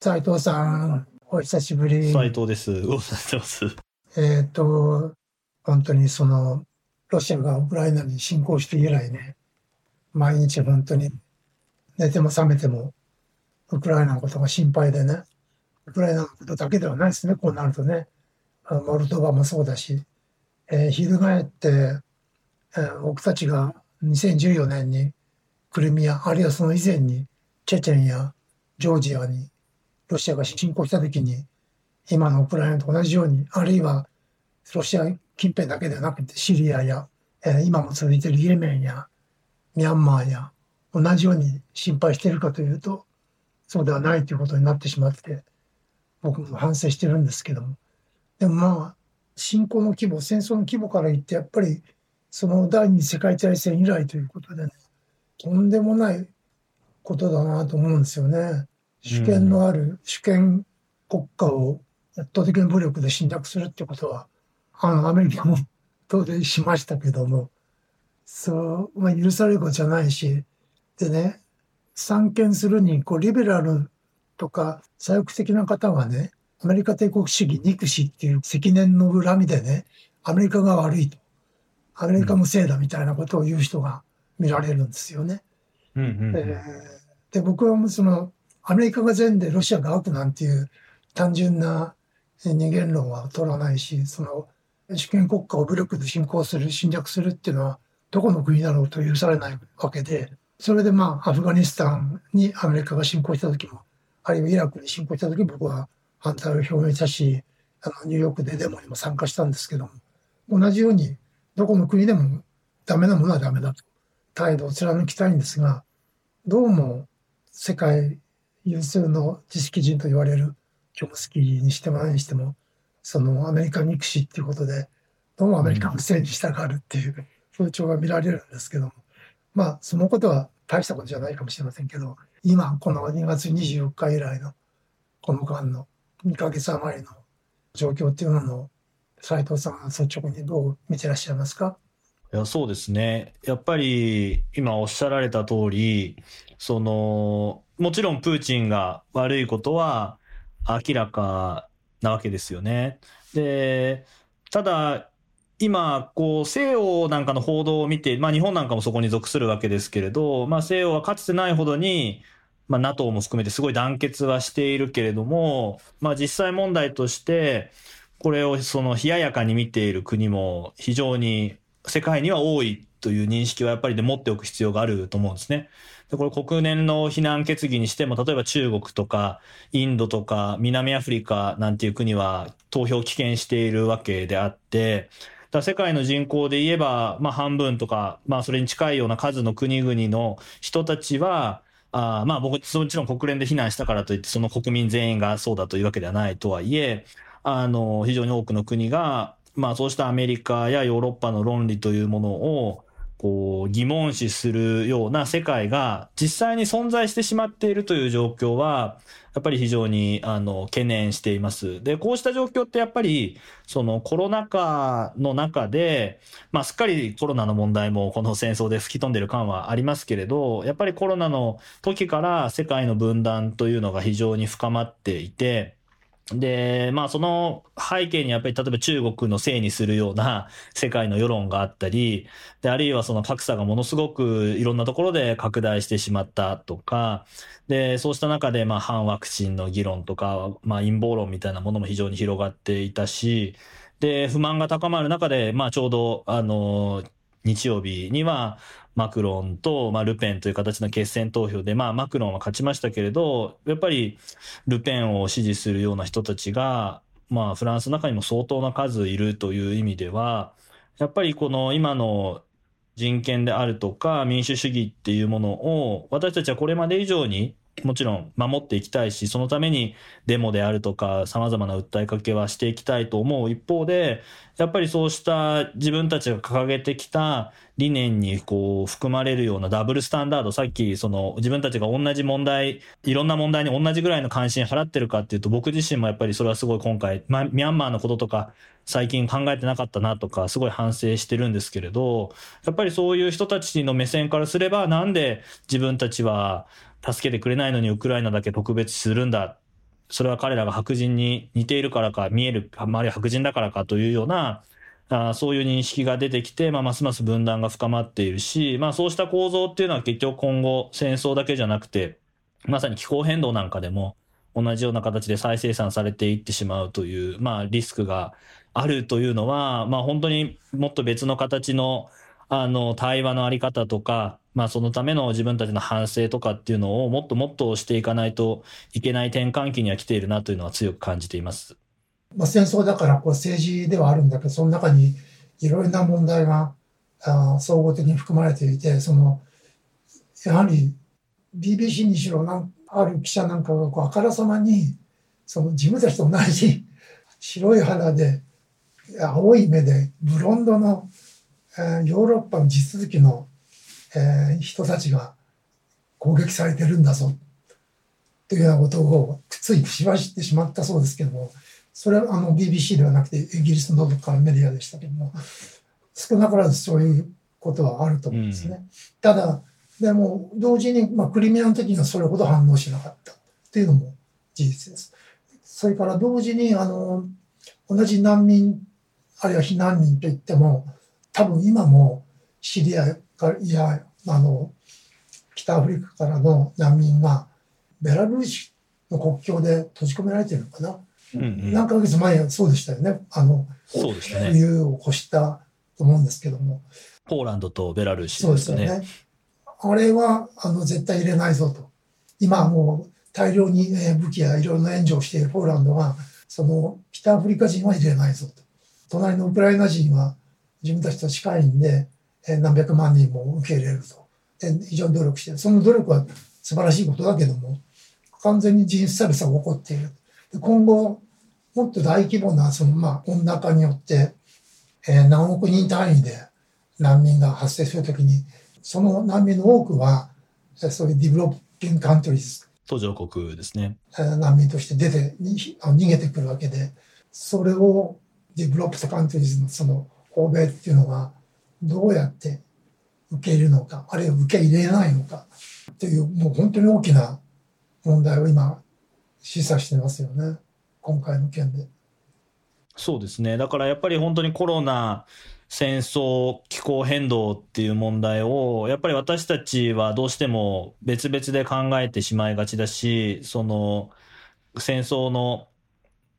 斉藤さん、お久しぶり。斉藤です。ご無沙汰してます。えっ、と、本当にその、ロシアがウクライナに侵攻して以来ね、毎日本当に寝ても覚めても、ウクライナのことが心配でね、ウクライナのことだけではないですね、こうなるとね。モルドバもそうだし、えー翻って、え僕たちが2014年にクリミア、あるいはその以前にチェチェンやジョージアにロシアが侵攻した時に、今のウクライナと同じように、あるいはロシア近辺だけではなくてシリアや、え今も続いているイエメンやミャンマーや同じように心配しているかというと、そうではないということになってしまって、僕も反省してるんですけども。でもまあ、侵攻の規模、戦争の規模から言って、やっぱりその第二次世界大戦以来ということでね、とんでもないことだなと思うんですよね。主権のある主権国家を圧倒的な武力で侵略するってことは、あの、アメリカも当然しましたけども、そう、まあ、許されることじゃないし、でね、参見するに、こう、リベラルとか左翼的な方がね、アメリカ帝国主義憎しっていう積年の恨みでね、アメリカが悪いと。アメリカのせいだみたいなことを言う人が見られるんですよね。うんうんえーで、僕はもうその、アメリカが善でロシアが悪なんていう単純なえー二元論は取らないし、その、主権国家を武力で侵攻する、侵略するっていうのは、どこの国だろうと許されないわけで、それでまあ、アフガニスタンにアメリカが侵攻した時も、あるいはイラクに侵攻した時も僕は反対を表明したし、あの、ニューヨークでデモにも参加したんですけども、同じように、どこの国でもダメなものはダメだと、態度を貫きたいんですが、どうも世界有数の知識人と言われるチョムスキーにしても何にしても、そのアメリカ憎しっていうことで、どうもアメリカのせいにしたがるっていう風潮が見られるんですけども、まあ、そのことは大したことじゃないかもしれませんけど、今、この2月24日以来の、この間の2ヶ月余りの状況っていうのを、斉藤さん率直にどう見てらっしゃいますか？いや、そうですね。やっぱり、今おっしゃられた通り、その、もちろんプーチンが悪いことは明らかなわけですよね。で、ただ、今、こう、西洋なんかの報道を見て、まあ日本なんかもそこに属するわけですけれど、まあ西洋はかつてないほどに、まあ NATO も含めてすごい団結はしているけれども、まあ実際問題として、これをその冷ややかに見ている国も非常に世界には多いという認識はやっぱりで持っておく必要があると思うんですね。でこれ国連の非難決議にしても、例えば中国とかインドとか南アフリカなんていう国は投票を棄権しているわけであって、だから世界の人口で言えば、まあ半分とか、まあそれに近いような数の国々の人たちは、あまあ僕、もちろん国連で非難したからといって、その国民全員がそうだというわけではないとはいえ、あの、非常に多くの国が、まあそうしたアメリカやヨーロッパの論理というものを、こう、疑問視するような世界が実際に存在してしまっているという状況は、やっぱり非常に、あの、懸念しています。で、こうした状況ってやっぱり、そのコロナ禍の中で、まあすっかりコロナの問題もこの戦争で吹き飛んでる感はありますけれど、やっぱりコロナの時から世界の分断というのが非常に深まっていて、で、まあその背景にやっぱり例えば中国のせいにするような 世界の世論があったり、で、あるいはその格差がものすごくいろんなところで拡大してしまったとか、で、そうした中でまあ反ワクチンの議論とか、まあ陰謀論みたいなものも非常に広がっていたし、で、不満が高まる中で、まあちょうどあの、日曜日には、マクロンと、まあ、ルペンという形の決選投票で、まあ、マクロンは勝ちましたけれど、やっぱり、ルペンを支持するような人たちが、まあ、フランスの中にも相当な数いるという意味では、やっぱりこの今の人権であるとか民主主義っていうものを、私たちはこれまで以上に、もちろん守っていきたいし、そのためにデモであるとか、様々な訴えかけはしていきたいと思う。一方で、やっぱりそうした自分たちが掲げてきた理念にこう含まれるようなダブルスタンダード、さっきその自分たちが同じ問題、いろんな問題に同じぐらいの関心払ってるかっていうと、僕自身もやっぱりそれはすごい今回、ま、ミャンマーのこととか最近考えてなかったなとか、すごい反省してるんですけれど、やっぱりそういう人たちの目線からすれば、なんで自分たちは助けてくれないのにウクライナだけ特別するんだ。それは彼らが白人に似ているからか、見える、あるいは白人だからかというような、あそういう認識が出てきて、まあ、ますます分断が深まっているし、まあ、そうした構造っていうのは結局今後戦争だけじゃなくて、まさに気候変動なんかでも同じような形で再生産されていってしまうという、まあ、リスクがあるというのは、まあ、本当にもっと別の形のあの対話のあり方とか、まあ、そのための自分たちの反省とかっていうのをもっともっとしていかないといけない転換期には来ているなというのは強く感じています。まあ、戦争だからこう政治ではあるんだけど、その中にいろいろな問題があ総合的に含まれていて、その、やはり BBC にしろなんある記者なんかがこうあからさまに、その自分たちと同じ白い肌で、青い目で、ブロンドの、えー、ヨーロッパの地続きの、えー、人たちが攻撃されてるんだぞ、というようなことをついしばしてしまったそうですけども、それはあの BBC ではなくてイギリスのどこかのメディアでしたけども、少なからずそういうことはあると思うんですね。うん、ただ、でも同時に、まあ、クリミアの時にはそれほど反応しなかったっていうのも事実です。それから同時にあの同じ難民あるいは避難民といっても多分今もシリアやあの北アフリカからの難民がベラルーシの国境で閉じ込められてるのかな。うんうん、何ヶ月前はそうでしたよね。あの、そうですね。冬を越したと思うんですけども。ポーランドとベラルーシですね。そうですよね。あれは、あの、絶対入れないぞと。今もう大量に武器やいろいろな援助をしているポーランドは、その北アフリカ人は入れないぞと。隣のウクライナ人は自分たちと近いんで、何百万人も受け入れると。非常に努力して。その努力は素晴らしいことだけども、完全に人種差別が起こっている。今後、もっと大規模な、その、まあ、温暖化によって、えー、何億人単位で難民が発生するときに、その難民の多くは、そういう developing countries。途上国ですね。難民として出て、逃げてくるわけで、それを developed countries のその欧米っていうのは、どうやって受け入れるのか、あるいは受け入れないのか、という、もう本当に大きな問題を今、示唆してますよね。今回の件で。そうですね。だからやっぱり本当にコロナ、戦争、気候変動っていう問題を、やっぱり私たちはどうしても別々で考えてしまいがちだし、その、戦争の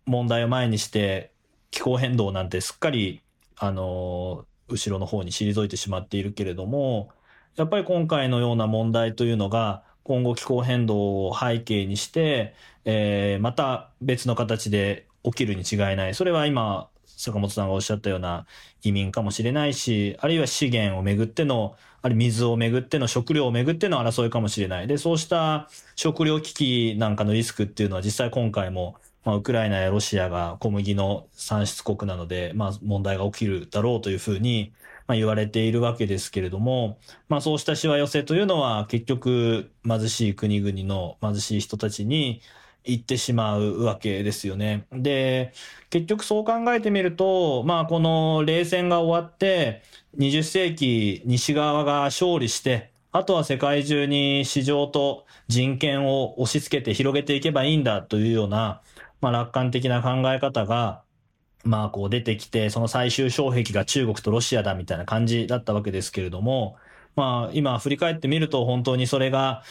問題を前にして、気候変動なんてすっかり、あの、後ろの方に退いてしまっているけれども、やっぱり今回のような問題というのが、今後気候変動を背景にして、えー、また別の形で起きるに違いない。それは今、坂本さんがおっしゃったような移民かもしれないし、あるいは資源をめぐっての、あるいは水をめぐっての、食料をめぐっての争いかもしれない。で、そうした食料危機なんかのリスクっていうのは実際今回も、まあ、ウクライナやロシアが小麦の産出国なので、まあ、問題が起きるだろうというふうに、まあ、言われているわけですけれども、まあ、そうしたしわ寄せというのは結局貧しい国々の貧しい人たちに行ってしまうわけですよね。で、結局そう考えてみると、まあこの冷戦が終わって、20世紀西側が勝利して、あとは世界中に市場と人権を押し付けて広げていけばいいんだというような、まあ楽観的な考え方が、まあこう出てきて、その最終障壁が中国とロシアだみたいな感じだったわけですけれども、まあ今振り返ってみると本当にそれが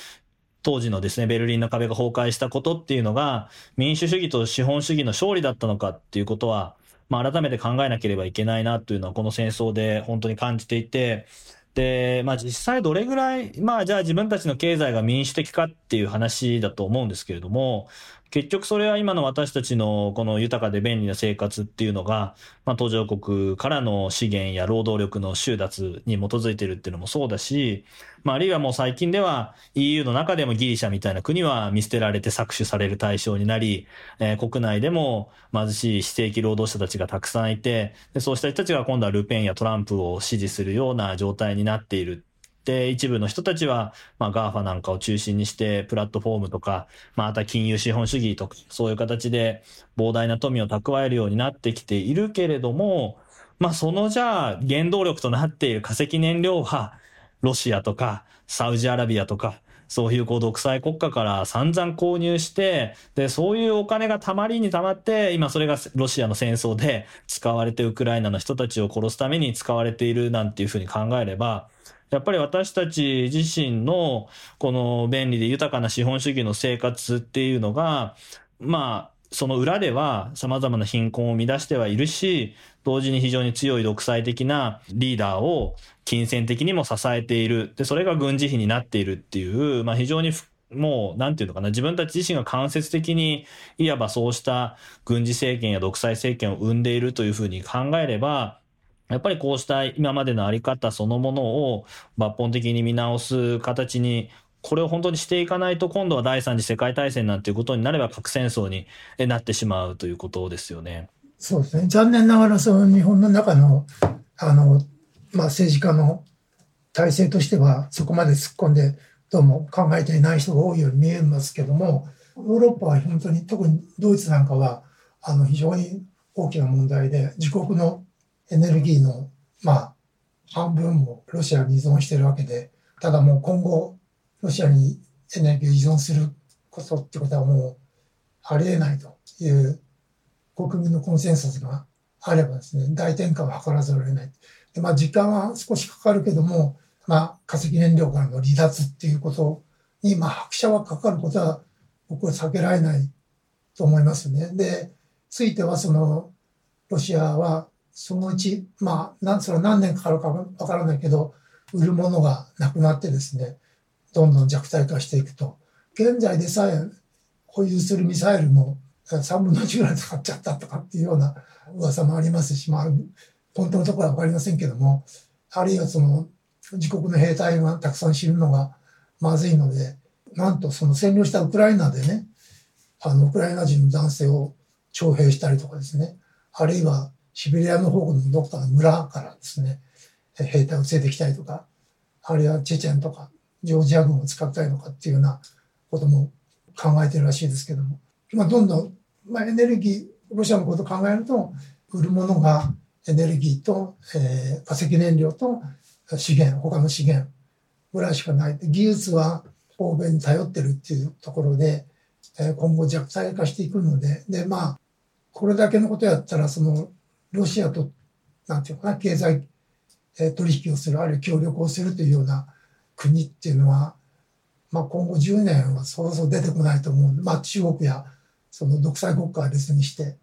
当時のですね、ベルリンの壁が崩壊したことっていうのが、民主主義と資本主義の勝利だったのかっていうことは、まあ、改めて考えなければいけないなというのは、この戦争で本当に感じていて、で、まあ実際どれぐらい、まあじゃあ自分たちの経済が民主的かっていう話だと思うんですけれども、結局それは今の私たちのこの豊かで便利な生活っていうのが、まあ、途上国からの資源や労働力の収奪に基づいてるっていうのもそうだし、まあ、あるいはもう最近では EU の中でもギリシャみたいな国は見捨てられて搾取される対象になり、えー、国内でも貧しい非正規労働者たちがたくさんいて、でそうした人たちが今度はルペンやトランプを支持するような状態になっている。で、一部の人たちは、まあ、 GAFA なんかを中心にして、プラットフォームとか、また金融資本主義とか、そういう形で膨大な富を蓄えるようになってきているけれども、まあ、そのじゃあ、原動力となっている化石燃料は、ロシアとか、サウジアラビアとか、そういうこう独裁国家から散々購入して、で、そういうお金がたまりにたまって、今それがロシアの戦争で使われてウクライナの人たちを殺すために使われているなんていうふうに考えれば、やっぱり私たち自身のこの便利で豊かな資本主義の生活っていうのが、まあ、その裏では様々な貧困を生み出してはいるし、同時に非常に強い独裁的なリーダーを金銭的にも支えている。で、それが軍事費になっているっていう、まあ非常にもう、なんていうのかな、自分たち自身が間接的に、いわばそうした軍事政権や独裁政権を生んでいるというふうに考えれば、やっぱりこうした今までのあり方そのものを抜本的に見直す形にこれを本当にしていかないと今度は第三次世界大戦なんていうことになれば核戦争になってしまうということですよね。そうですね。残念ながらその日本の中のあの、まあ、政治家の体制としてはそこまで突っ込んでどうも考えていない人が多いように見えますけどもヨーロッパは本当に特にドイツなんかはあの非常に大きな問題で自国のエネルギーの、まあ、半分もロシアに依存してるわけで、ただもう今後、ロシアにエネルギーを依存することってことはもうありえないという国民のコンセンサスがあればですね、大転換を図らざるを得ない。でまあ、時間は少しかかるけども、まあ、化石燃料からの離脱っていうことに、まあ、拍車はかかることは僕は避けられないと思いますね。で、ついてはその、ロシアはそのうち、まあ、なんそれは何年かかるかわからないけど、売るものがなくなってですね、どんどん弱体化していくと。現在でさえ保有するミサイルも3分の1ぐらい使っちゃったとかっていうような噂もありますし、まあ、本当のところはわかりませんけども、あるいはその自国の兵隊がたくさん死ぬのがまずいので、なんとその占領したウクライナでね、あの、ウクライナ人の男性を徴兵したりとかですね、あるいはシベリアの方のどっかの村からですね、兵隊を連れてきたりとか、あるいはチェチェンとか、ジョージア軍を使ったりとかっていうようなことも考えてるらしいですけども、まあ、どんどん、まあ、エネルギー、ロシアのことを考えると、売るものがエネルギーと、えー、化石燃料と資源、他の資源ぐらいしかない。技術は欧米に頼ってるっていうところで、えー、今後弱体化していくので、で、まあ、これだけのことやったら、その、ロシアと、なんていうかな、経済、え取引をする、あるいは協力をするというような国っていうのは、まあ、今後10年はそうそう出てこないと思う。まあ、中国やその独裁国家は別にして、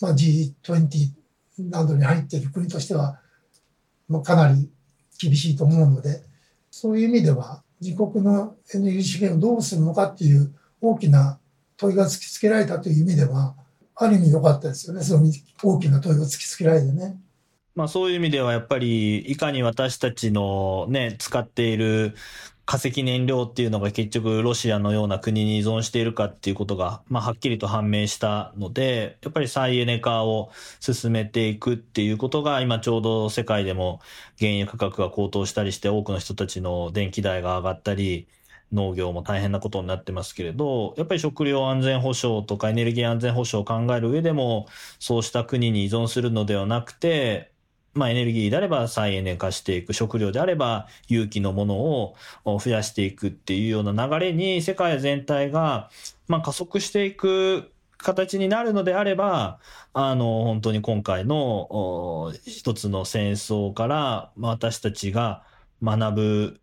まあ、G20 などに入っている国としては、まあ、かなり厳しいと思うので、そういう意味では、自国のエネルギー資源をどうするのかっていう大きな問いが突きつけられたという意味では、ある意味良かったですよね。その大きな問いを突きつけられてね。まあそういう意味ではやっぱりいかに私たちのね、使っている化石燃料っていうのが結局ロシアのような国に依存しているかっていうことが、まあはっきりと判明したので、やっぱり再エネ化を進めていくっていうことが今ちょうど世界でも原油価格が高騰したりして多くの人たちの電気代が上がったり、農業も大変なことになってますけれど、やっぱり食料安全保障とかエネルギー安全保障を考える上でも、そうした国に依存するのではなくて、まあエネルギーであれば再エネ化していく、食料であれば有機のものを増やしていくっていうような流れに世界全体が、まあ加速していく形になるのであれば、あの、本当に今回の一つの戦争から私たちが学ぶ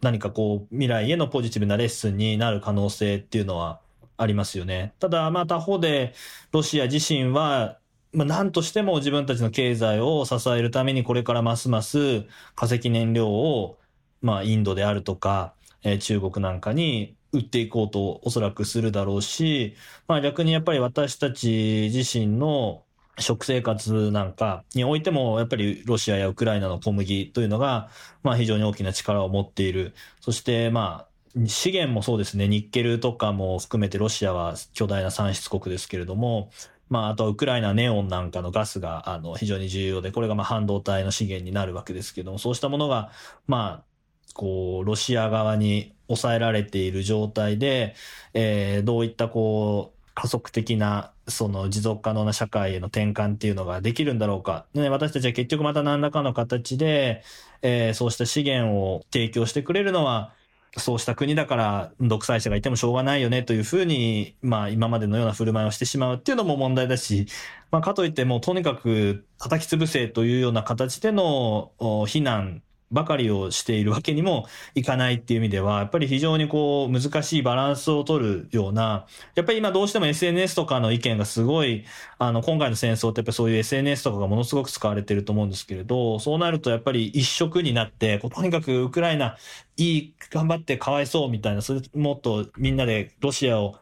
何かこう、未来へのポジティブなレッスンになる可能性っていうのはありますよね。ただ、まあ他方で、ロシア自身は、まあ何としても自分たちの経済を支えるためにこれからますます化石燃料を、まあインドであるとか、えー、中国なんかに売っていこうとおそらくするだろうし、まあ逆にやっぱり私たち自身の食生活なんかにおいても、やっぱりロシアやウクライナの小麦というのが、まあ非常に大きな力を持っている。そしてまあ、資源もそうですね、ニッケルとかも含めてロシアは巨大な産出国ですけれども、まあ、あとはウクライナネオンなんかのガスが、あの、非常に重要で、これがまあ半導体の資源になるわけですけども、そうしたものが、まあ、こう、ロシア側に抑えられている状態で、えー、どういったこう、加速的な、その持続可能な社会への転換っていうのができるんだろうか。ね、私たちは結局また何らかの形で、えー、そうした資源を提供してくれるのは、そうした国だから独裁者がいてもしょうがないよねというふうに、まあ今までのような振る舞いをしてしまうっていうのも問題だし、まあかといってもうとにかく叩き潰せというような形での非難ばかりをしているわけにもいかないっていう意味では、やっぱり非常にこう難しいバランスを取るような、やっぱり今どうしても SNS とかの意見がすごい、あの今回の戦争ってやっぱそういう SNS とかがものすごく使われてると思うんですけれど、そうなるとやっぱり一色になって、とにかくウクライナいい、頑張ってかわいそうみたいな、それもっとみんなでロシアを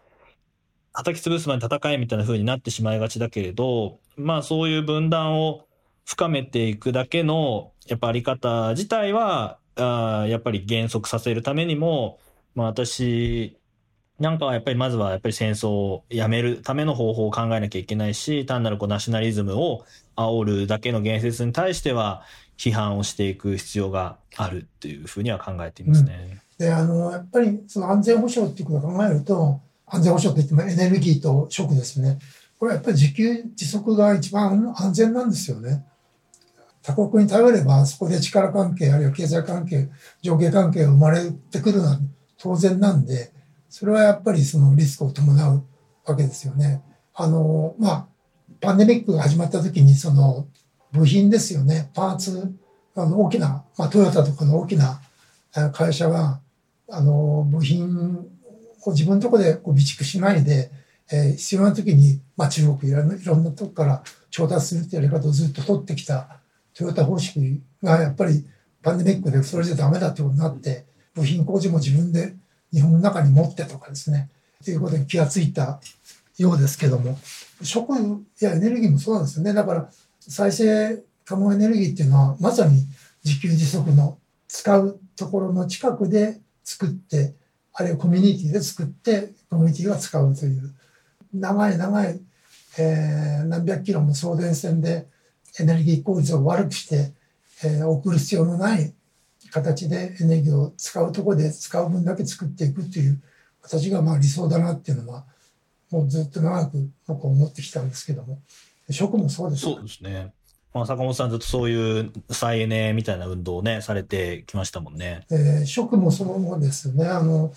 叩き潰すまで戦えみたいな風になってしまいがちだけれど、まあそういう分断を深めていくだけの、やっぱあり方自体は、あやっぱり減速させるためにも、まあ私なんかはやっぱりまずはやっぱり戦争をやめるための方法を考えなきゃいけないし、単なるこうナショナリズムを煽るだけの言説に対しては批判をしていく必要があるっていうふうには考えていますね。うん、で、あの、やっぱりその安全保障っていうことを考えると、安全保障って言ってもエネルギーと食ですね。これはやっぱり自給自足が一番安全なんですよね。他国に頼れば、そこで力関係、あるいは経済関係、上下関係が生まれてくるのは当然なんで、それはやっぱりそのリスクを伴うわけですよね。あの、まあ、パンデミックが始まった時に、その、部品ですよね。パーツ、あの、大きな、まあ、トヨタとかの大きな会社が、あの、部品を自分のところでこう備蓄しないで、えー、必要な時に、まあ、中国いろんなとこから調達するってやり方をずっと取ってきたトヨタ方式がやっぱりパンデミックでそれじゃダメだってことになって、部品工事も自分で日本の中に持ってとかですね、ということに気がついたようですけども、食やエネルギーもそうなんですよね。だから再生可能エネルギーっていうのはまさに自給自足の使うところの近くで作って、あるいはコミュニティで作って、コミュニティが使うという、長い長い、えー、何百キロも送電線でエネルギー効率を悪くして、えー、送る必要のない形でエネルギーを使うところで使う分だけ作っていくっていう形がまあ理想だなっていうのはもうずっと長く僕は思ってきたんですけども食もそうですそうですね。まあ、坂本さんずっとそういう再エネみたいな運動をね、されてきましたもんね。えー、食もそのものですね。あの、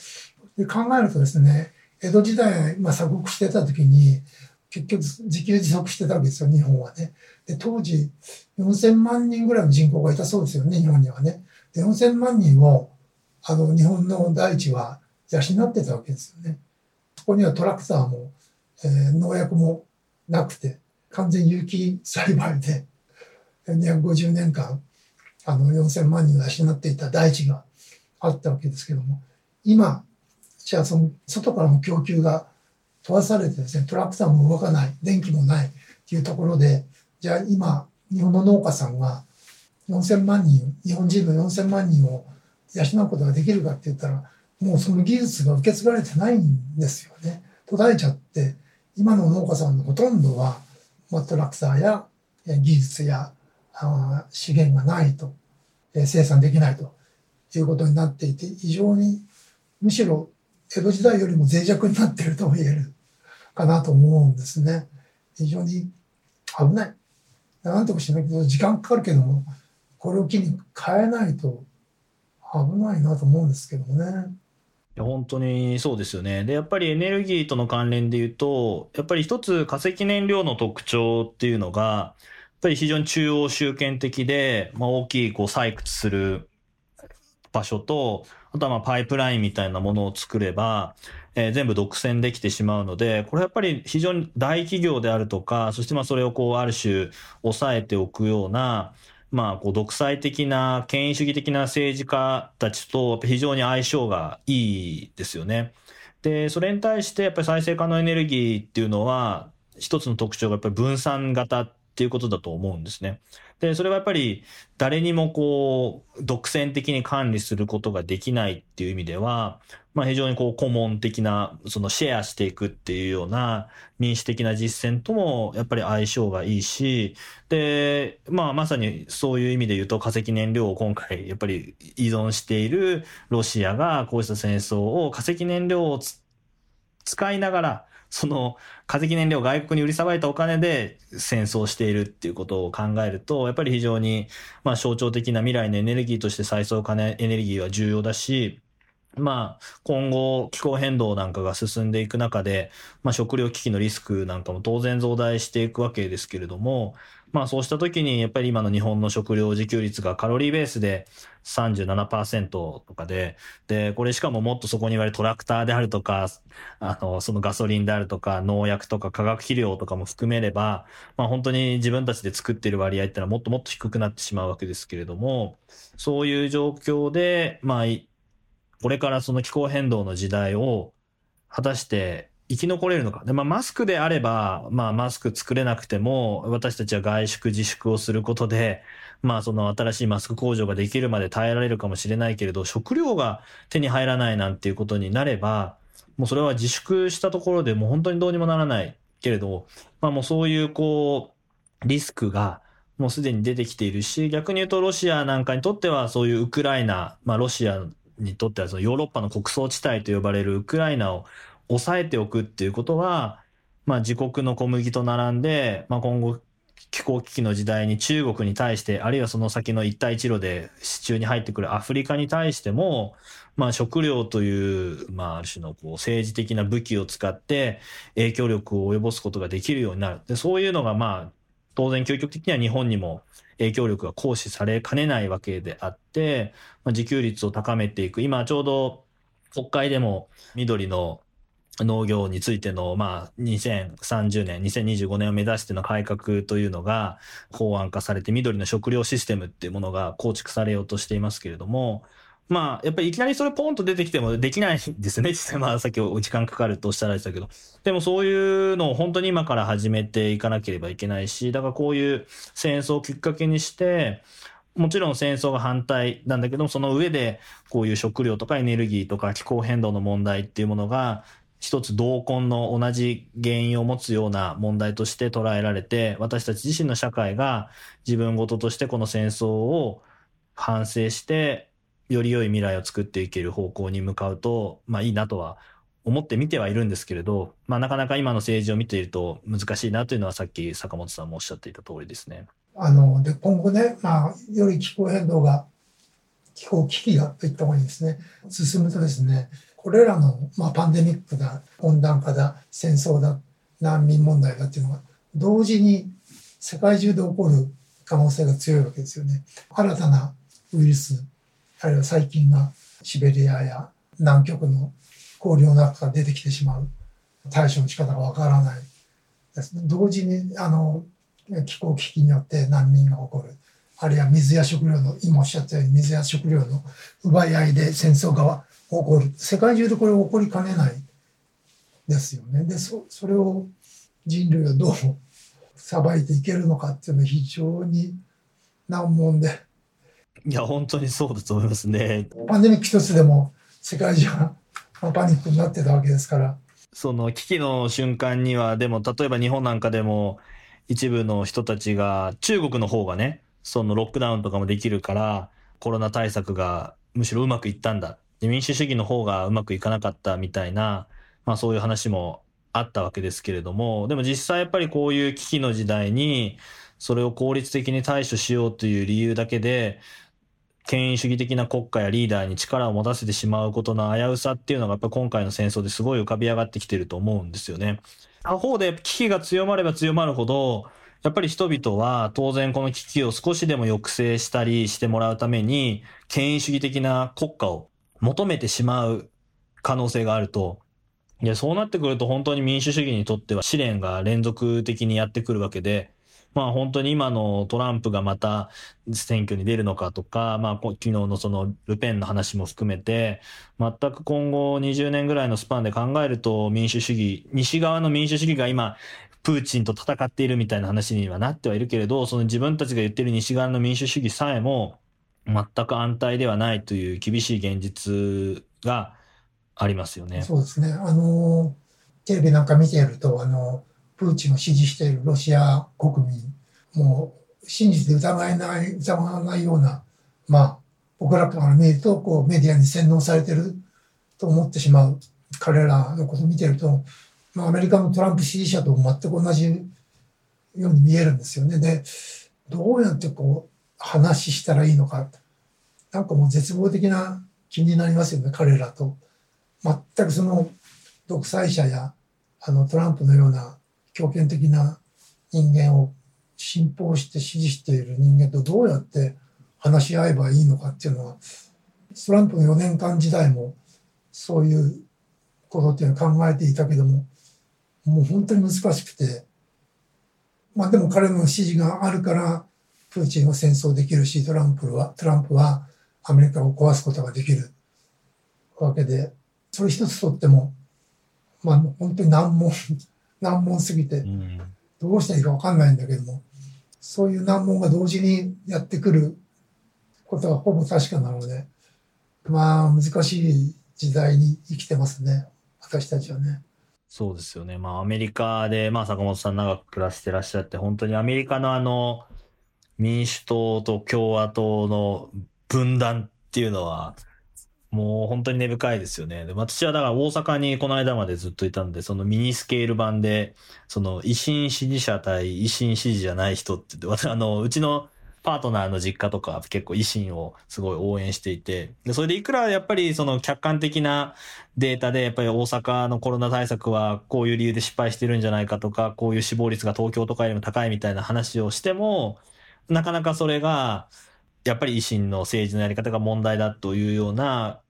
考えるとですね、江戸時代、まあ、鎖国してた時に、結局自給自足してたわけですよ、日本はね。で、当時4000万人ぐらいの人口がいたそうですよね、日本にはね。で、4000万人を、あの、日本の大地は養ってたわけですよね。そこにはトラクターも、えー、農薬もなくて、完全有機栽培で、250年間、あの、4000万人を養っていた大地があったわけですけども、今、じゃあその外からの供給が飛ばされてですね、トラクターも動かない、電気もないっていうところで、じゃあ今、日本の農家さんが4000万人、日本人の4000万人を養うことができるかって言ったら、もうその技術が受け継がれてないんですよね。途絶えちゃって、今の農家さんのほとんどは、まあ、トラクターや技術やあ資源がないと、えー、生産できないということになっていて、非常にむしろ江戸時代よりも脆弱になっているとも言えるかなと思うんですね。非常に危ない。なんとかしないけど、時間かかるけども、これを機に変えないと危ないなと思うんですけどもね。いや本当にそうですよね。で、やっぱりエネルギーとの関連で言うと、やっぱり一つ化石燃料の特徴っていうのが、やっぱり非常に中央集権的で、まあ、大きいこう採掘する場所と、あとはまあパイプラインみたいなものを作れば、えー、全部独占できてしまうので、これやっぱり非常に大企業であるとか、そしてまあそれをこうある種抑えておくような、まあこう独裁的な権威主義的な政治家たちと非常に相性がいいですよね。で、それに対してやっぱり再生可能エネルギーっていうのは、一つの特徴がやっぱり分散型っていうことだと思うんですね。で、それはやっぱり誰にもこう、独占的に管理することができないっていう意味では、まあ非常にこう、顧問的な、そのシェアしていくっていうような民主的な実践ともやっぱり相性がいいし、で、まあまさにそういう意味で言うと化石燃料を今回やっぱり依存しているロシアがこうした戦争を化石燃料を使いながらその化石燃料を外国に売りさばいたお金で戦争しているっていうことを考えると、やっぱり非常に、まあ象徴的な未来のエネルギーとして再生可能エネルギーは重要だし、まあ、今後気候変動なんかが進んでいく中で、まあ食料危機のリスクなんかも当然増大していくわけですけれども、まあそうした時にやっぱり今の日本の食料自給率がカロリーベースで37%とかで、で、これしかももっとそこに言われるトラクターであるとか、あの、そのガソリンであるとか、農薬とか化学肥料とかも含めれば、まあ本当に自分たちで作っている割合ってのはもっともっと低くなってしまうわけですけれども、そういう状況で、まあ、これからその気候変動の時代を果たして生き残れるのか。で、まあ、マスクであれば、まあ、マスク作れなくても、私たちは外出自粛をすることで、まあ、その新しいマスク工場ができるまで耐えられるかもしれないけれど、食料が手に入らないなんていうことになれば、もうそれは自粛したところでもう本当にどうにもならないけれど、まあもうそういうこう、リスクがもうすでに出てきているし、逆に言うとロシアなんかにとってはそういうウクライナ、まあロシアにとってはそのヨーロッパの国葬地帯と呼ばれるウクライナを抑えておくっていうことは、まあ自国の小麦と並んで、まあ今後気候危機の時代に中国に対して、あるいはその先の一帯一路で支柱に入ってくるアフリカに対しても、まあ食料という、まあある種のこう政治的な武器を使って影響力を及ぼすことができるようになる。で、そういうのがまあ当然究極的には日本にも影響力が行使されかねないわけであって、まあ、自給率を高めていく。今ちょうど国会でも緑の農業についての、まあ、2030年、2025年を目指しての改革というのが法案化されて、緑の食料システムっていうものが構築されようとしていますけれども、まあ、やっぱりいきなりそれポンと出てきてもできないんですね。実際まあ、さっきお時間かかるとおっしゃられてたけど。でもそういうのを本当に今から始めていかなければいけないし、だからこういう戦争をきっかけにして、もちろん戦争が反対なんだけどその上でこういう食料とかエネルギーとか気候変動の問題っていうものが一つ同根の同じ原因を持つような問題として捉えられて、私たち自身の社会が自分ごとしてこの戦争を反省して、より良い未来を作っていける方向に向かうと、まあいいなとは思って見てはいるんですけれど、まあなかなか今の政治を見ていると難しいなというのはさっき坂本さんもおっしゃっていた通りですね。あの、で、今後ね、まあ、より気候変動が、気候危機がといった方がいいですね、進むとですね、これらの、まあ、パンデミックだ、温暖化だ、戦争だ、難民問題だっていうのが、同時に世界中で起こる可能性が強いわけですよね。新たなウイルス、あるいは細菌がシベリアや南極の氷の中から出てきてしまう。対処の仕方がわからない。同時に、あの、気候危機によって難民が起こる。あるいは水や食料の、今おっしゃったように水や食料の奪い合いで戦争が起こる。世界中でこれ起こりかねないですよね。で、そそれを人類はどうさばいていけるのかっていうのは非常に難問で。いや、本当にそうだと思いますね。パンデミック一つでも世界中がパニックになってたわけですから。その危機の瞬間には、でも例えば日本なんかでも一部の人たちが、中国の方がね、そのロックダウンとかもできるから、コロナ対策がむしろうまくいったんだで民主主義の方がうまくいかなかったみたいな、まあそういう話もあったわけですけれども、でも実際やっぱりこういう危機の時代に、それを効率的に対処しようという理由だけで、権威主義的な国家やリーダーに力を持たせてしまうことの危うさっていうのがやっぱ今回の戦争ですごい浮かび上がってきてると思うんですよね。他方で危機が強まれば強まるほど、やっぱり人々は当然この危機を少しでも抑制したりしてもらうために、権威主義的な国家を求めてしまう可能性があると、いや、そうなってくると本当に民主主義にとっては試練が連続的にやってくるわけで、まあ本当に今のトランプがまた選挙に出るのかとか、まあ昨日のそのルペンの話も含めて、全く今後20年ぐらいのスパンで考えると民主主義、西側の民主主義が今、プーチンと戦っているみたいな話にはなってはいるけれど、その自分たちが言ってる西側の民主主義さえも全く安泰ではないという厳しい現実がありますよね。そうですね。あの、テレビなんか見ていると、あの、プーチンを支持しているロシア国民、もう信じて疑えない、疑わないような、まあ、僕らから見ると、こう、メディアに洗脳されてると思ってしまう彼らのことを見てると、まあ、アメリカのトランプ支持者と全く同じように見えるんですよね。で、どうやってこう、話したらいいのか。なんかもう絶望的な気になりますよね、彼らと。全くその独裁者やあのトランプのような強権的な人間を信奉して支持している人間とどうやって話し合えばいいのかっていうのはトランプの4年間時代もそういうことっていうのを考えていたけどももう本当に難しくてまあでも彼の支持があるからプーチンは戦争できるしトランプはトランプはアメリカを壊すことができるわけでそれ一つとってもまあ本当に難問 難問すぎて、どうしたらいいか分かんないんだけども、そういう難問が同時にやってくることはほぼ確かなので、まあ難しい時代に生きてますね、私たちはね。そうですよね。まあアメリカで、まあ坂本さん長く暮らしてらっしゃって、本当にアメリカのあの、民主党と共和党の分断っていうのは、もう本当に根深いですよね。で、私はだから大阪にこの間までずっといたんで、そのミニスケール版で、その維新支持者対維新支持じゃない人って言って、あの、うちのパートナーの実家とか結構維新をすごい応援していて、で、それでいくらやっぱりその客観的なデータで、やっぱり大阪のコロナ対策はこういう理由で失敗してるんじゃないかとか、こういう死亡率が東京とかよりも高いみたいな話をしても、なかなかそれが、やっぱり維新の政治のやり方が問題だというような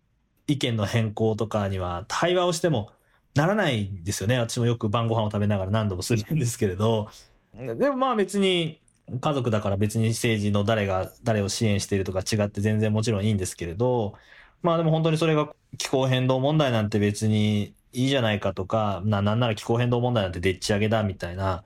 意見の変更とかには対話をしてもならないんですよね。私もよく晩ご飯を食べながら何度もするんですけれど。でもまあ別に家族だから別に政治の誰が誰を支援しているとか違って全然もちろんいいんですけれど、まあでも本当にそれが気候変動問題なんて別にいいじゃないかとか、な、なんなら気候変動問題なんてでっち上げだみたいな、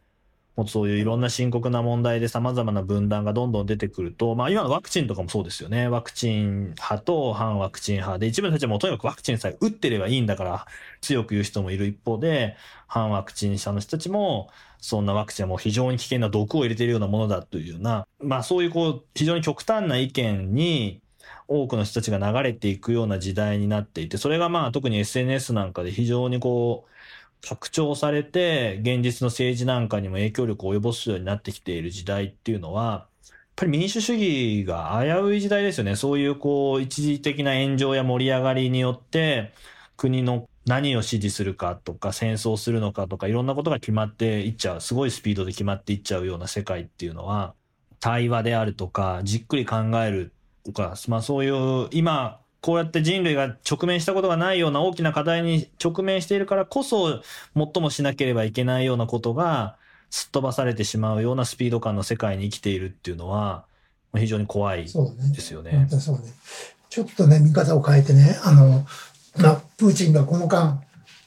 もうそういういろんな深刻な問題で様々な分断がどんどん出てくると、まあ今のワクチンとかもそうですよね。ワクチン派と反ワクチン派で、一部の人たちはもうとにかくワクチンさえ打ってればいいんだから強く言う人もいる一方で、反ワクチン派の人たちも、そんなワクチンはもう非常に危険な毒を入れているようなものだというような、まあそういうこう、非常に極端な意見に、多くの人たちが流れていくような時代になっていて、それがまあ特に SNS なんかで非常にこう、拡張されて、現実の政治なんかにも影響力を及ぼすようになってきている時代っていうのは、やっぱり民主主義が危うい時代ですよね。そういうこう、一時的な炎上や盛り上がりによって、国の何を支持するかとか、戦争するのかとか、いろんなことが決まっていっちゃう。すごいスピードで決まっていっちゃうような世界っていうのは、対話であるとか、じっくり考えるとか、まあそういう、今、こうやって人類が直面したことがないような大きな課題に直面しているからこそ、最もしなければいけないようなことが、すっ飛ばされてしまうようなスピード感の世界に生きているっていうのは、非常に怖いですよね。そうねねちょっとね、見方を変えてね、あの、まあ、プーチンがこの間、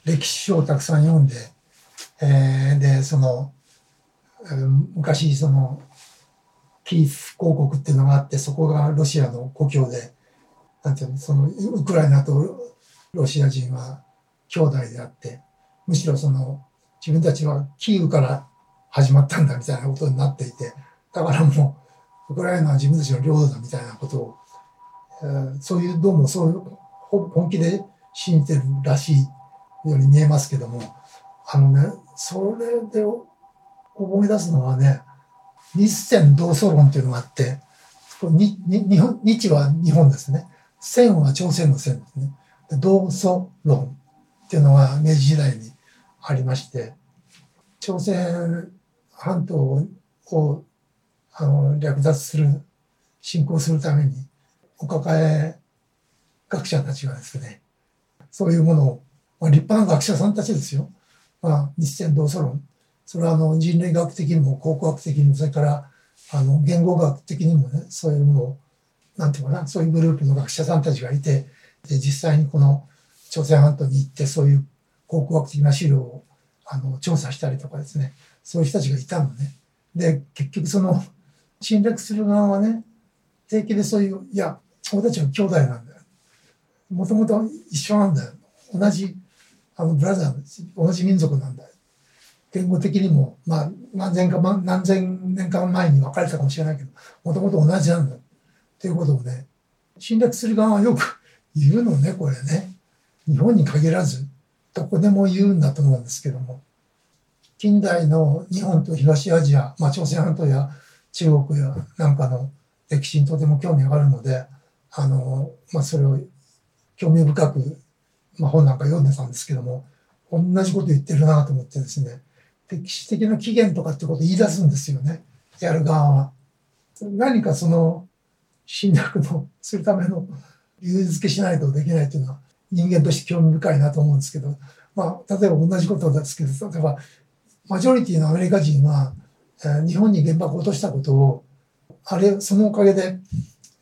歴史書をたくさん読んで、えー、で、その、昔、その、キース公国っていうのがあって、そこがロシアの故郷で、なんていうのそのウクライナとロシア人は兄弟であってむしろその自分たちはキーウから始まったんだみたいなことになっていてだからもうウクライナは自分たちの領土だみたいなことを、えー、そういうどうもそういう本気で信じてるらしいように見えますけどもあのねそれで思い出すのはね日銭同祖論っていうのがあって日日は日本ですね。線は朝鮮の線ですね。同祖論っていうのが明治時代にありまして、朝鮮半島をあの略奪する、侵攻するために、お抱え学者たちがですね、そういうものを、まあ、立派な学者さんたちですよ。まあ、日鮮同祖論、それはあの人類学的にも考古学的にもそれからあの言語学的にもねそういうものをなんていうかなそういうグループの学者さんたちがいてで実際にこの朝鮮半島に行ってそういう考古学的な資料をあの調査したりとかですねそういう人たちがいたのね。で結局その侵略する側はね平気でそういういや俺たちは兄弟なんだよ。もともと一緒なんだよ。同じあのブラザー同じ民族なんだよ。言語的にも、まあ、何千か何千年間前に分かれたかもしれないけどもともと同じなんだよ。っていうことをね侵略する側はよく言うのねこれね。日本に限らずどこでも言うんだと思うんですけども。近代の日本と東アジア、まあ、朝鮮半島や中国やなんかの歴史にとても興味があるのであの、まあ、それを興味深く、まあ、本なんか読んでたんですけども同じこと言ってるなと思ってですね歴史的な起源とかってことを言い出すんですよね。やる側は。何かその侵略のするための理由付けしないとできないというのは人間として興味深いなと思うんですけど、まあ、例えば同じことですけど例えばマジョリティのアメリカ人は、えー、日本に原爆を落としたことをあれそのおかげで、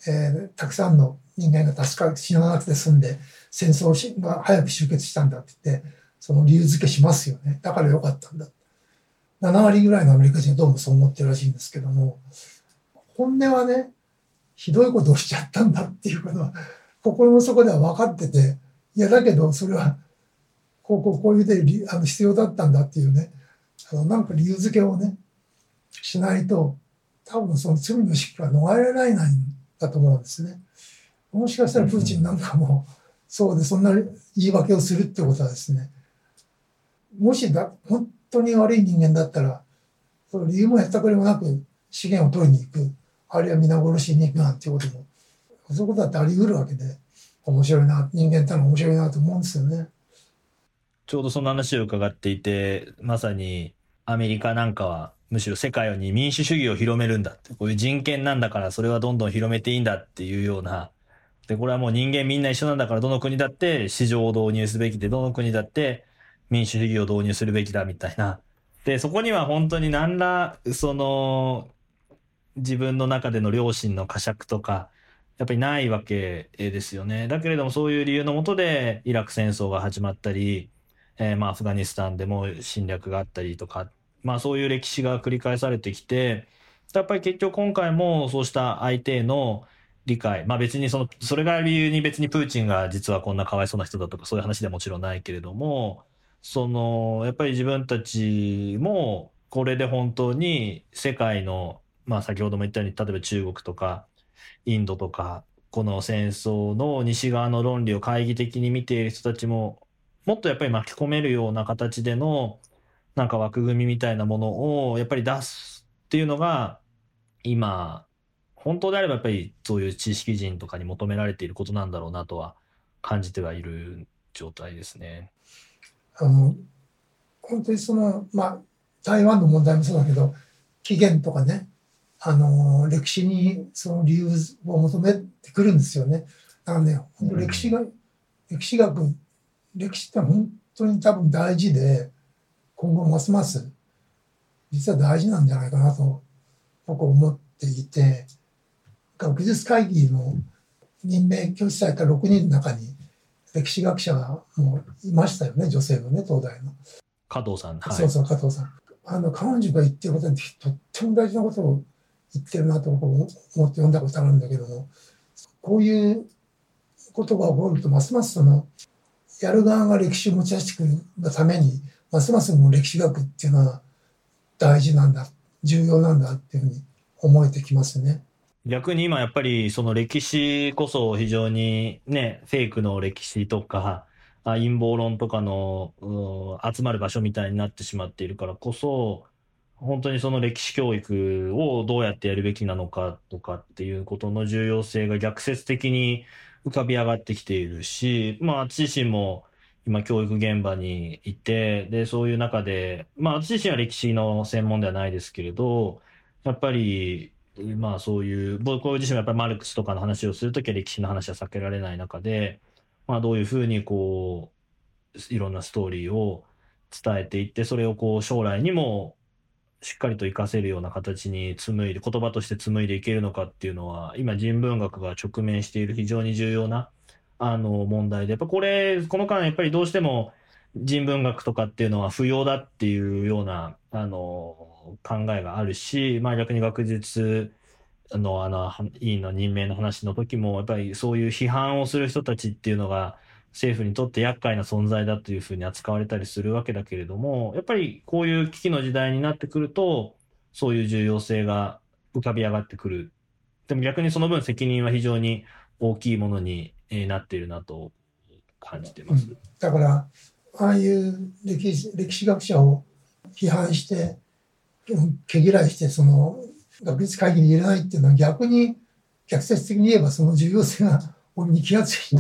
えー、たくさんの人間が助か死ななくて済んで戦争が早く終結したんだって言ってその理由付けしますよね。だからよかったんだ。7割ぐらいのアメリカ人はどうもそう思ってるらしいんですけども。本音はねひどいことをしちゃったんだっていうことは心の底では分かってていやだけどそれはこうこうこういうであの必要だったんだっていうねあのなんか理由付けをねしないと多分その罪の執行は逃れられないんだと思うんですね。もしかしたらプーチンなんかもそうでそんな言い訳をするってことはですねもしだ本当に悪い人間だったらその理由もやったくれもなく資源を取りに行くあるいは皆殺しに行くなんていうこともそういうことだってあり得るわけで面白いな人間ってのは面白いなと思うんですよね。ちょうどその話を伺っていてまさにアメリカなんかはむしろ世界に民主主義を広めるんだって、こういう人権なんだからそれはどんどん広めていいんだっていうような、で、これはもう人間みんな一緒なんだからどの国だって市場を導入すべきで、どの国だって民主主義を導入するべきだみたいな。で、そこには本当に何ら、その、自分の中での良心の呵責とか、やっぱりないわけですよね。だけれどもそういう理由のもとでイラク戦争が始まったり、えー、まあアフガニスタンでも侵略があったりとかまあそういう歴史が繰り返されてきて、やっぱり結局今回もそうした相手への理解、まあ別にその、それが理由に別にプーチンが実はこんなかわいそうな人だとかそういう話ではもちろんないけれども、その、やっぱり自分たちもこれで本当に世界の、まあ先ほども言ったように、例えば中国とかインドとか、この戦争の西側の論理を懐疑的に見ている人たちも、もっとやっぱり巻き込めるような形でのなんか枠組みみたいなものをやっぱり出すっていうのが今本当であればやっぱりそういう知識人とかに求められていることなんだろうなとは感じてはいる状態ですね。あの本当にそのまあ台湾の問題もそうだけど起源とかねあの歴史にその理由を求めてくるんですよね。だからね歴史が、うん、歴史学歴史って本当に多分大事で今後ますます実は大事なんじゃないかなと僕は思っていて学術会議の任命拒否された6人の中に歴史学者がもういましたよね女性のね東大の。加藤さん、はい、そうそう加藤さん。あの彼女が言ってることはとっても大事なことを言ってるなと僕思って読んだことあるんだけどもこういうことが起こるとますますそのやる側が歴史を持ち出してくるがためにますますもう歴史学っていうのは大事なんだ重要なんだっていうふうに思えてきますね。逆に今やっぱりその歴史こそ非常にねフェイクの歴史とか陰謀論とかの集まる場所みたいになってしまっているからこそ本当にその歴史教育をどうやってやるべきなのかとかっていうことの重要性が逆説的に浮かび上がってきているしまあ私自身も今教育現場にいて、で、そういう中で、まあ私自身は歴史の専門ではないですけれど、やっぱり、まあそういう、僕自身はやっぱりマルクスとかの話をするときは歴史の話は避けられない中で、まあどういうふうにこう、いろんなストーリーを伝えていって、それをこう将来にもしっかりと活かせるような形に紡いで、言葉として紡いでいけるのかっていうのは、今人文学が直面している非常に重要なあの問題で、やっぱこれ、この間やっぱりどうしても人文学とかっていうのは不要だっていうような、あの、考えがあるし、まあ逆に学術のあの、委員の任命の話の時も、やっぱりそういう批判をする人たちっていうのが、政府にとって厄介な存在だというふうに扱われたりするわけだけれども、やっぱりこういう危機の時代になってくると、そういう重要性が浮かび上がってくる。でも逆にその分責任は非常に大きいものになっているなと感じてます。うん、だから、ああいう歴史歴史学者を批判して、毛嫌いして、その学術会議に入れないっていうのは逆に逆説的に言えばその重要性が俺に気がついて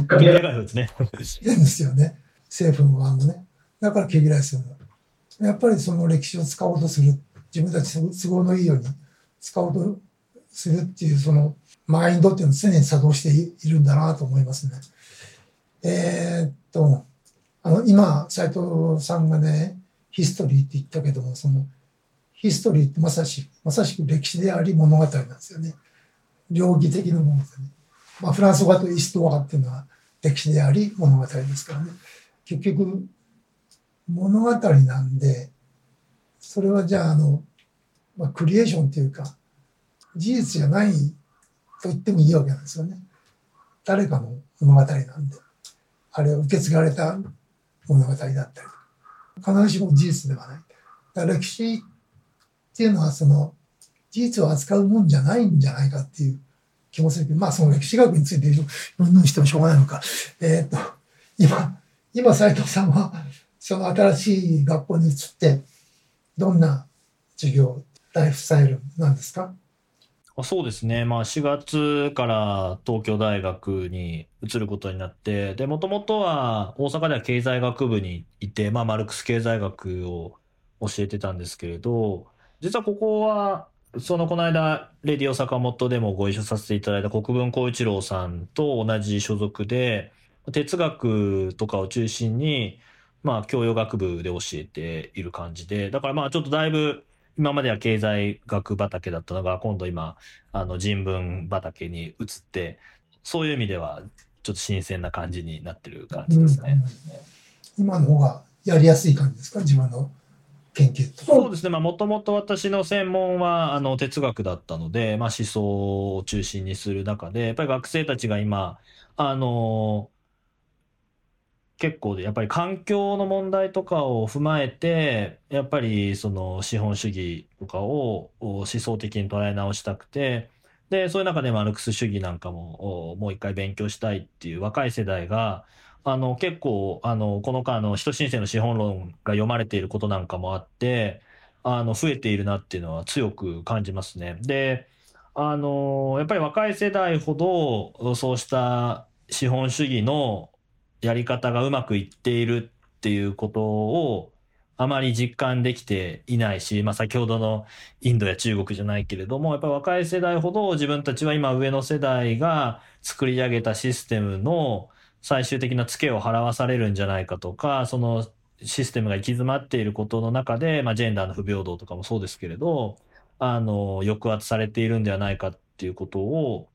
るんですよね。政府の側もね。だから毛嫌いするやっぱりその歴史を使おうとする。自分たち都合のいいように使おうとするっていうそのマインドっていうのを常に作動しているんだなと思いますね。えー、っと、あの、今、斉藤さんがね、ヒストリーって言ったけども、その、ヒストリーってまさし、まさしく歴史であり物語なんですよね。両義的なものですね。まあ、フランス語だとイーストワっていうのは歴史であり物語ですからね。結局、物語なんで、それはじゃあ、あの、まあ、クリエーションっていうか、事実じゃないと言ってもいいわけなんですよね。誰かの物語なんで。あれは受け継がれた物語だったり必ずしも事実ではない。歴史っていうのはその事実を扱うもんじゃないんじゃないかっていう気もするけど、まあその歴史学についてうんぬんしてもしょうがないのか。えっ、と、今、今斉藤さんはその新しい学校に移って、どんな授業、ライフスタイルなんですか？そうですね。まあ4月から東京大学に移ることになって、で、もともとは大阪では経済学部にいて、まあマルクス経済学を教えてたんですけれど、実はここはそのこの間、レディオ坂本でもご一緒させていただいた国分光一郎さんと同じ所属で、哲学とかを中心に、まあ、教養学部で教えている感じで、だからまあ、ちょっとだいぶ、今までは経済学畑だったのが、今度今、あの、人文畑に移って、そういう意味では、ちょっと新鮮な感じになってる感じですね。うん、今の方がやりやすい感じですか？自分の研究とそうですね。もともと私の専門は、あの、哲学だったので、まあ、思想を中心にする中で、やっぱり学生たちが今、あの、結構で、やっぱり環境の問題とかを踏まえて、やっぱりその資本主義とかを思想的に捉え直したくて、で、そういう中でマルクス主義なんかももう一回勉強したいっていう若い世代が、あの、結構、あの、この間、の、人申請の資本論が読まれていることなんかもあって、あの、増えているなっていうのは強く感じますね。で、あの、やっぱり若い世代ほど、そうした資本主義のやり方がうまくいっているっていうことを、あまり実感できていないし、まあ先ほどのインドや中国じゃないけれども、やっぱり若い世代ほど自分たちは今上の世代が作り上げたシステムの最終的なツケを払わされるんじゃないかとか、そのシステムが行き詰まっていることの中で、まあ、ジェンダーの不平等とかもそうですけれど、あの、抑圧されているんではないかっていうことを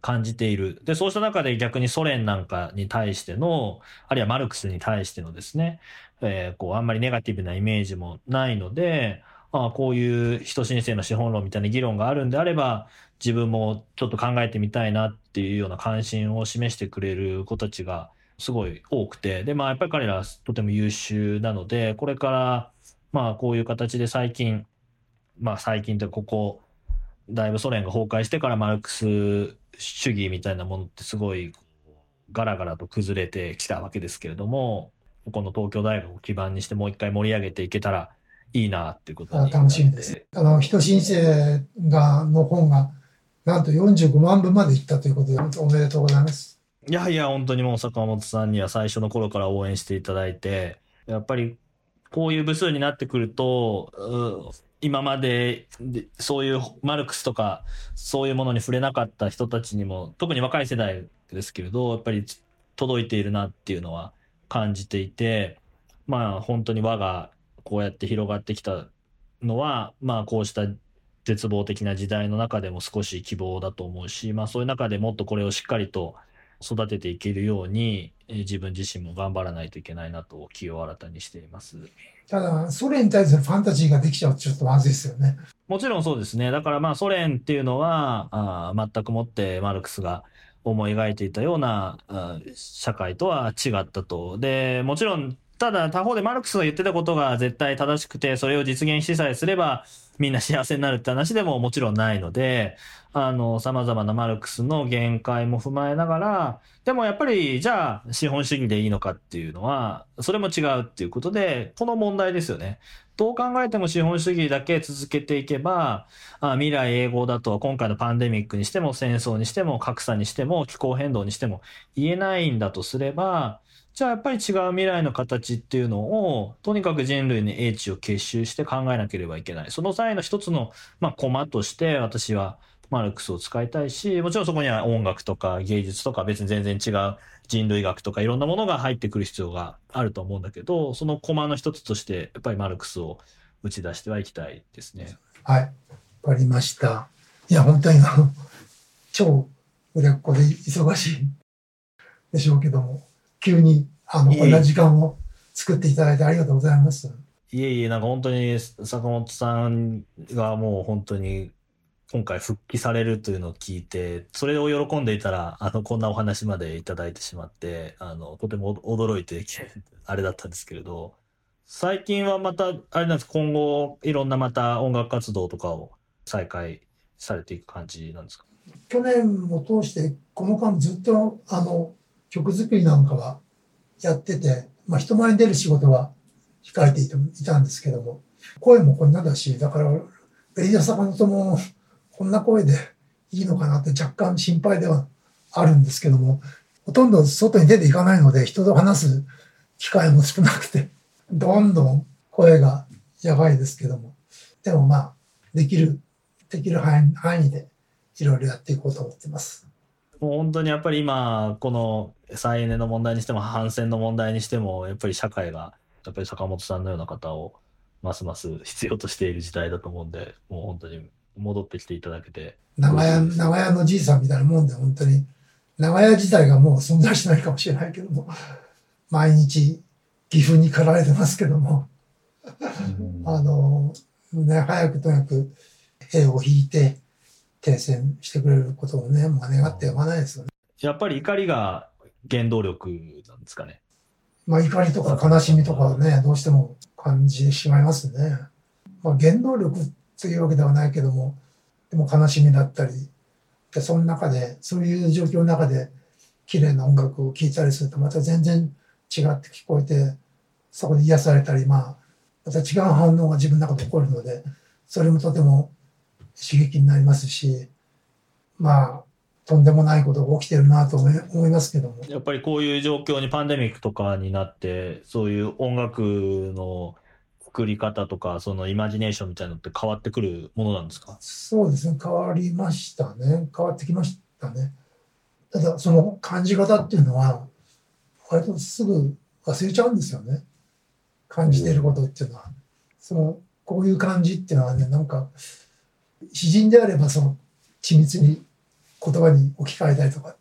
感じている。で、そうした中で逆にソ連なんかに対しての、あるいはマルクスに対してのですね、えー、こう、あんまりネガティブなイメージもないので、ああこういう人申請の資本論みたいな議論があるんであれば、自分もちょっと考えてみたいなっていうような関心を示してくれる子たちがすごい多くて、で、まあやっぱり彼らはとても優秀なので、これからまあこういう形で最近、まあ最近ってここ、だいぶソ連が崩壊してからマルクス主義みたいなものってすごいガラガラと崩れてきたわけですけれども、この東京大学を基盤にしてもう一回盛り上げていけたらいいなっていうこと楽しみです。あの、人申請が、の本が、なんと45万部までいったということで、本当おめでとうございます。いやいや、本当にもう坂本さんには最初の頃から応援していただいて、やっぱりこういう部数になってくると、今までそういうマルクスとかそういうものに触れなかった人たちにも、特に若い世代ですけれど、やっぱり届いているなっていうのは感じていて、まあ本当に輪がこうやって広がってきたのは、まあこうした絶望的な時代の中でも少し希望だと思うし、まあそういう中でもっとこれをしっかりと育てていけるように、自分自身も頑張らないといけないなと気を新たにしています。ただ、ソ連に対するファンタジーができちゃうとちょっとまずいですよね。もちろんそうですね。だからまあソ連っていうのは、あ全くもってマルクスが思い描いていたような社会とは違ったと。で、もちろんただ他方でマルクスが言ってたことが絶対正しくて、それを実現しさえすればみんな幸せになるって話でももちろんないので、あの、様々なマルクスの限界も踏まえながら、でもやっぱり、じゃあ資本主義でいいのかっていうのは、それも違うっていうことで、この問題ですよね。どう考えても資本主義だけ続けていけば、あ未来永劫だと今回のパンデミックにしても戦争にしても格差にしても気候変動にしても言えないんだとすれば、じゃあやっぱり違う未来の形っていうのを、とにかく人類の英知を結集して考えなければいけない。その際の一つの、まあ、コマとして私はマルクスを使いたいし、もちろんそこには音楽とか芸術とか別に全然違う人類学とかいろんなものが入ってくる必要があると思うんだけど、そのコマの一つとして、やっぱりマルクスを打ち出してはいきたいですね。はい。わかりました。いや、本当に超売れっ子で忙しいでしょうけども。急に、あの、こんな時間を作っていただいてありがとうございます。いえいえ、なんか本当に坂本さんがもう本当に今回復帰されるというのを聞いて、それを喜んでいたら、あの、こんなお話までいただいてしまって、あの、とても驚いて、あれだったんですけれど、最近はまた、あれなんです今後、いろんなまた音楽活動とかを再開されていく感じなんですか？去年を通して、この間ずっと、あの、曲作りなんかはやってて、まあ、人前に出る仕事は控えていたんですけども、声もこんなだし、だから、ベリーダ坂本もこんな声でいいのかなって若干心配ではあるんですけども、ほとんど外に出ていかないので、人と話す機会も少なくて、どんどん声がやばいですけども、でもまあ、できる、できる範囲でいろいろやっていこうと思ってます。もう本当にやっぱり今、この再エネの問題にしても反戦の問題にしても、やっぱり社会が、やっぱり坂本さんのような方をますます必要としている時代だと思うんで、もう本当に戻ってきていただけて。長屋、長屋のじいさんみたいなもんで、本当に。長屋自体がもう存在しないかもしれないけども、毎日岐阜に駆られてますけども、あの、ね、早くとにかく絵を引いて、停戦してくれることをね、まあ、願ってやまないですよね。やっぱり怒りが原動力なんですかね。まあ、怒りとか悲しみとかね、どうしても感じてしまいますね。まあ、原動力というわけではないけども、でも悲しみだったり、でその中で、そういう状況の中で、綺麗な音楽を聴いたりすると、また全然違って聞こえて、そこで癒されたり、まあ、また違う反応が自分の中で起こるので、それもとても刺激になりますし、まあ、とんでもないことが起きてるなと思いますけども。やっぱりこういう状況にパンデミックとかになって、そういう音楽の作り方とか、そのイマジネーションみたいなのって変わってくるものなんですか？そうですね、変わりましたね。変わってきましたね。ただ、その感じ方っていうのは、割とすぐ忘れちゃうんですよね。感じてることっていうのは。その、こういう感じっていうのはね、なんか、詩人であればその緻密に言葉に置き換えたりとか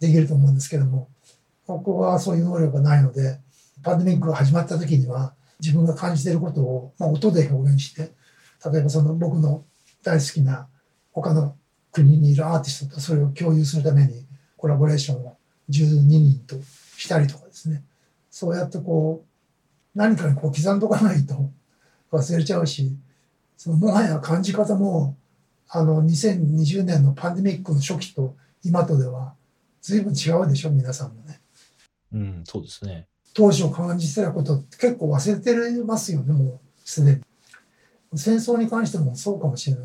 できると思うんですけどもここはそういう能力がないのでパンデミックが始まった時には自分が感じていることを、まあ、音で表現して例えばその僕の大好きな他の国にいるアーティストとそれを共有するためにコラボレーションを12人としたりとかですね。そうやってこう何かにこう刻んどかないと忘れちゃうしそのもはや感じ方も、あの、2020年のパンデミックの初期と今とでは、随分違うでしょ、皆さんもね。うん、そうですね。当初感じてたことって結構忘れてますよね、もうすでに。戦争に関してもそうかもしれない。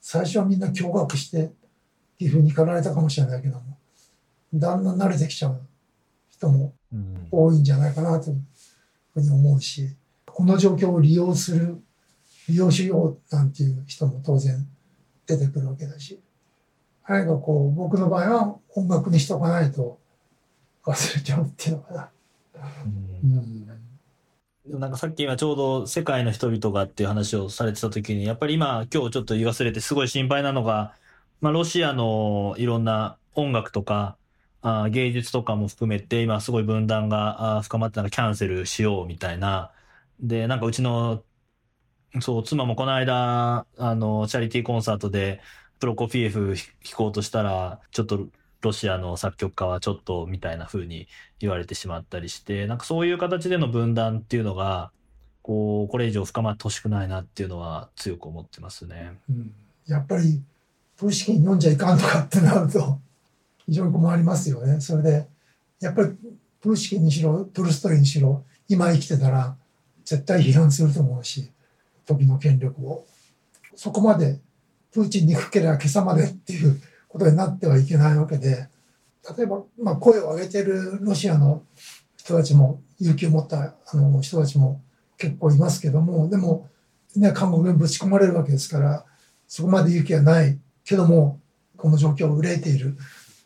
最初はみんな驚愕して、いうふうに駆られたかもしれないけども、だんだん慣れてきちゃう人も多いんじゃないかなというふうに思うし、この状況を利用する利用しようなんていう人も当然出てくるわけだし、あれがこう、僕の場合は音楽にしとかないと忘れちゃうっていうのかな。うん、なんかさっき今ちょうど世界の人々がっていう話をされてた時に、やっぱり今今日ちょっと言い忘れてすごい心配なのが、まあロシアのいろんな音楽とか、あ芸術とかも含めて今すごい分断が深まってなんかキャンセルしようみたいな。で、なんかうちの、そう、妻もこの間、あの、チャリティーコンサートでプロコフィエフ弾こうとしたら、ちょっとロシアの作曲家はちょっとみたいな風に言われてしまったりして、なんかそういう形での分断っていうのが、こう、これ以上深まってほしくないなっていうのは強く思ってますね。うん、やっぱり、プーシキン読んじゃいかんとかってなると、非常に困りますよね。それで、やっぱり、プーシキンにしろ、トルストイにしろ、今生きてたら、絶対批判すると思うし、時の権力を。そこまで、プーチンにくければ今朝までっていうことになってはいけないわけで、例えば、まあ、声を上げてるロシアの人たちも、勇気を持ったあの人たちも結構いますけども、でも、ね、韓国にぶち込まれるわけですから、そこまで勇気はないけども、この状況を憂いている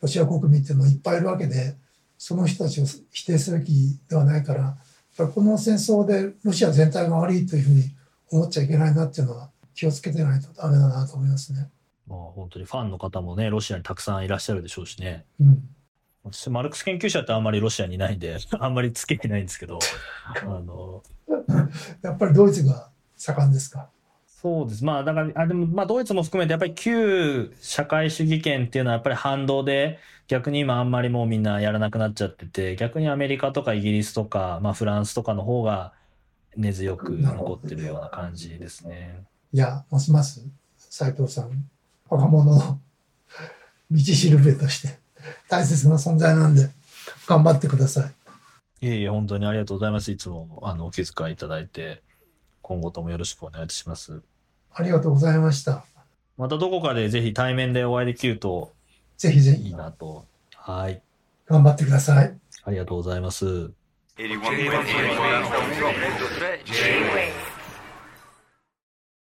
ロシア国民っていうのはいっぱいいるわけで、その人たちを否定すべきではないから、この戦争でロシア全体が悪いというふうに思っちゃいけないなっていうのは気をつけてないとダメだなと思いますね。まあ本当にファンの方もね、ロシアにたくさんいらっしゃるでしょうしね。うん。私、マルクス研究者ってあんまりロシアにいないんで、あんまりつけてないんですけど、あの、やっぱりドイツが盛んですか？そうです。まあ、だから、あでも、まあ、ドイツも含めて、やっぱり旧社会主義権っていうのはやっぱり反動で、逆に今あんまりもうみんなやらなくなっちゃってて、逆にアメリカとかイギリスとか、まあ、フランスとかの方が根強く残ってるような感じですね。いや、ますます斉藤さん、若者の道しるべとして 大切な存在なんで、頑張ってください。いえいえ、本当にありがとうございます。いつもあのお気遣いいただいて、今後ともよろしくお願いします。ありがとうございました。またどこかでぜひ対面でお会いできると、ぜひぜひ。いいなと。はい。頑張ってください。ありがとうございます。J-Wave.